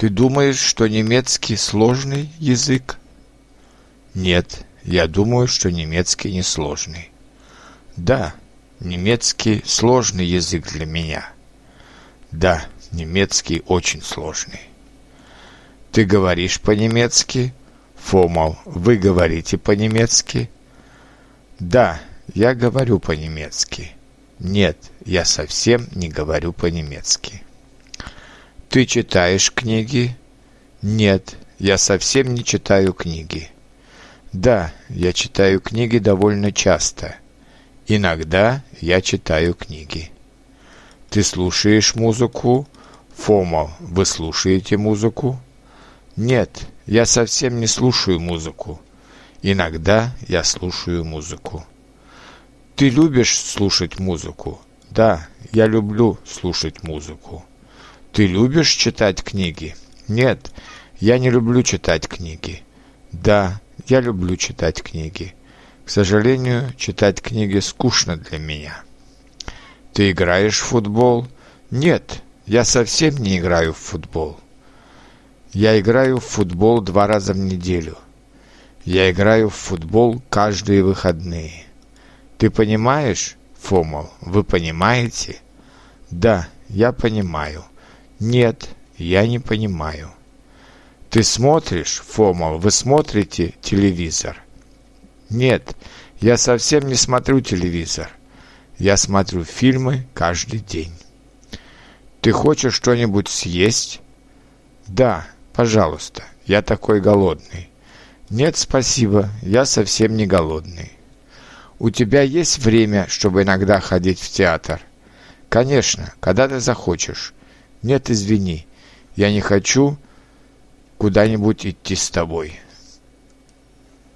Ты думаешь, что немецкий сложный язык? Нет, я думаю, что немецкий не сложный. Да, немецкий сложный язык для меня. Да, немецкий очень сложный. Ты говоришь по-немецки? Фомал, вы говорите по-немецки? Да, я говорю по-немецки. Нет, я совсем не говорю по-немецки. Ты читаешь книги? Нет, я совсем не читаю книги. Да, я читаю книги довольно часто. Иногда я читаю книги. Ты слушаешь музыку? Фома, вы слушаете музыку? Нет, я совсем не слушаю музыку. Иногда я слушаю музыку. Ты любишь слушать музыку? Да, я люблю слушать музыку. Ты любишь читать книги? Нет, я не люблю читать книги. Да, я люблю читать книги. К сожалению, читать книги скучно для меня. Ты играешь в футбол? Нет, я совсем не играю в футбол. Я играю в футбол два раза в неделю. Я играю в футбол каждые выходные. Ты понимаешь, Фомол, вы понимаете? Да, я понимаю. Нет, я не понимаю. Ты смотришь, Фомол, вы смотрите телевизор? Нет, я совсем не смотрю телевизор. Я смотрю фильмы каждый день. Ты хочешь что-нибудь съесть? Да, пожалуйста, я такой голодный. Нет, спасибо, я совсем не голодный. У тебя есть время, чтобы иногда ходить в театр? Конечно, когда ты захочешь. Нет, извини, я не хочу куда-нибудь идти с тобой.